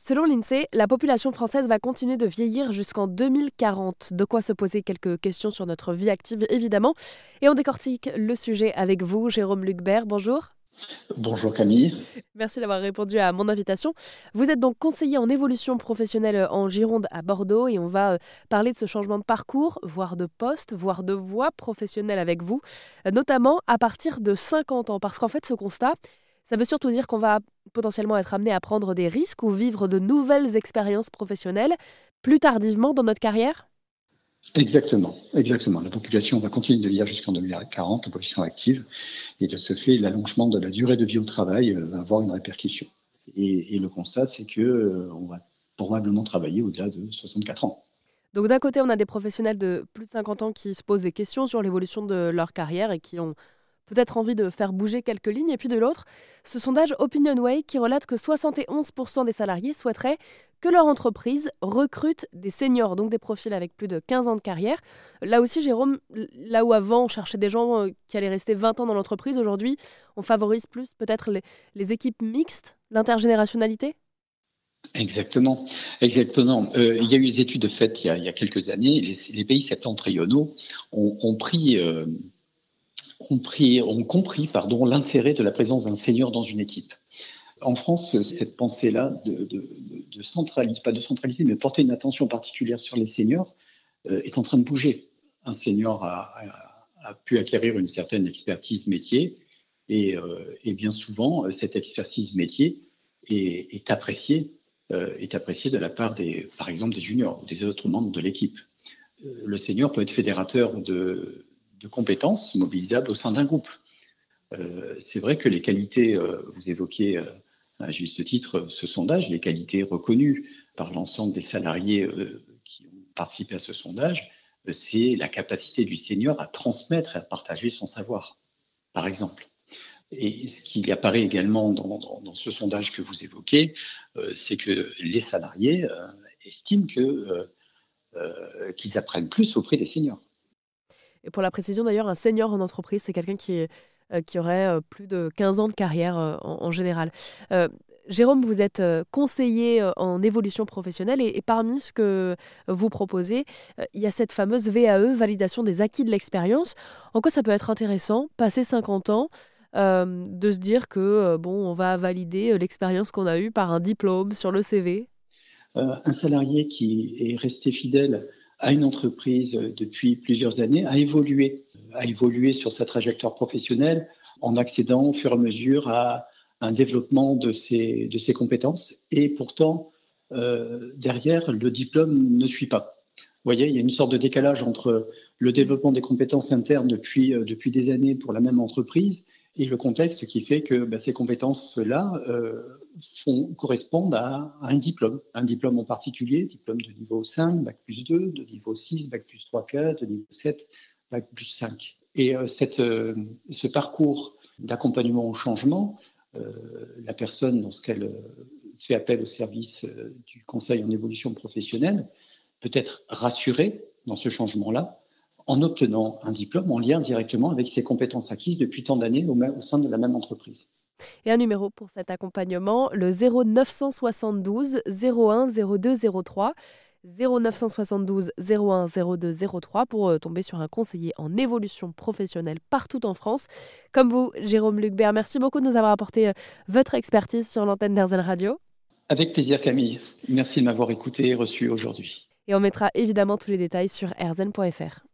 Selon l'INSEE, la population française va continuer de vieillir jusqu'en 2040. De quoi se poser quelques questions sur notre vie active, évidemment. Et on décortique le sujet avec vous, Jérôme Lucbert. Bonjour. Bonjour Camille. Merci d'avoir répondu à mon invitation. Vous êtes donc conseiller en évolution professionnelle en Gironde à Bordeaux et on va euh, parler de ce changement de parcours, voire de poste, voire de voie professionnelle avec vous, euh, notamment à partir de 50 ans. Parce qu'en fait, ce constat, ça veut surtout dire qu'on va potentiellement être amené à prendre des risques ou vivre de nouvelles expériences professionnelles plus tardivement dans notre carrière? Exactement, exactement. La population va continuer de vieillir jusqu'en 2040, la population active, et de ce fait, l'allongement de la durée de vie au travail euh, va avoir une répercussion. Et, le constat, c'est que euh, on va probablement travailler au-delà de 64 ans. Donc d'un côté, on a des professionnels de plus de 50 ans qui se posent des questions sur l'évolution de leur carrière et qui ont peut-être envie de faire bouger quelques lignes. Et puis de l'autre, ce sondage OpinionWay qui relate que 71% des salariés souhaiteraient que leur entreprise recrute des seniors, donc des profils avec plus de 15 ans de carrière. Là aussi, Jérôme, là où avant on cherchait des gens euh, qui allaient rester 20 ans dans l'entreprise, aujourd'hui on favorise plus peut-être les, équipes mixtes, l'intergénérationnalité? Exactement, exactement. Euh, il y a eu des études faites il y a, quelques années. Les, pays septentrionaux ont, pris euh, ont, pris, ont compris pardon, l'intérêt de la présence d'un senior dans une équipe. En France, cette pensée-là de, centraliser, pas de centraliser, mais porter une attention particulière sur les seniors euh, est en train de bouger. Un senior a, pu acquérir une certaine expertise métier et, euh, bien souvent, cette expertise métier est, appréciée euh, est appréciée de la part des, par exemple, des juniors ou des autres membres de l'équipe. Le senior peut être fédérateur de, de compétences mobilisables au sein d'un groupe. Euh, c'est vrai que les qualités, euh, vous évoquez euh, à juste titre ce sondage, les qualités reconnues par l'ensemble des salariés qui ont participé à ce sondage, c'est la capacité du senior à transmettre et à partager son savoir, par exemple. Et ce qui apparaît également dans, ce sondage que vous évoquez, c'est que les salariés estiment qu'ils apprennent plus auprès des seniors. Pour la précision d'ailleurs, un senior en entreprise, c'est quelqu'un qui, euh, qui aurait euh, plus de 15 ans de carrière euh, en, général. Jérôme, vous êtes conseiller en évolution professionnelle et, parmi ce que vous proposez, il y a cette fameuse VAE, validation des acquis de l'expérience. En quoi ça peut être intéressant, passer 50 ans, de se dire que bon, on va valider l'expérience qu'on a eue par un diplôme sur le CV Un salarié qui est resté fidèle à une entreprise depuis plusieurs années, a évolué, a évolué sur sa trajectoire professionnelle en accédant au fur et à mesure à un développement de ses, de ses compétences. Et pourtant, euh, derrière, le diplôme ne suit pas. Vous voyez, il y a une sorte de décalage entre le développement des compétences internes depuis, euh, depuis des années pour la même entreprise et le contexte qui fait que bah, ces compétences-là euh, correspondent à, un diplôme, un diplôme en particulier, diplôme de niveau 5, bac plus 2, de niveau 6, bac plus 3, 4, de niveau 7, bac plus 5. Et euh, cette, euh, ce parcours d'accompagnement au changement, la personne, lorsqu'elle fait appel au service du conseil en évolution professionnelle, peut être rassurée dans ce changement-là en obtenant un diplôme en lien directement avec ses compétences acquises depuis tant d'années au, sein de la même entreprise. Et un numéro pour cet accompagnement, le 0972 01 02 03. 0972 01 02 03 pour euh, tomber sur un conseiller en évolution professionnelle partout en France. Comme vous, Jérôme Lucbert, merci beaucoup de nous avoir apporté euh, votre expertise sur l'antenne d'Airzen Radio. Avec plaisir Camille. Merci de m'avoir écouté et reçu aujourd'hui. Et on mettra évidemment tous les détails sur airzen.fr.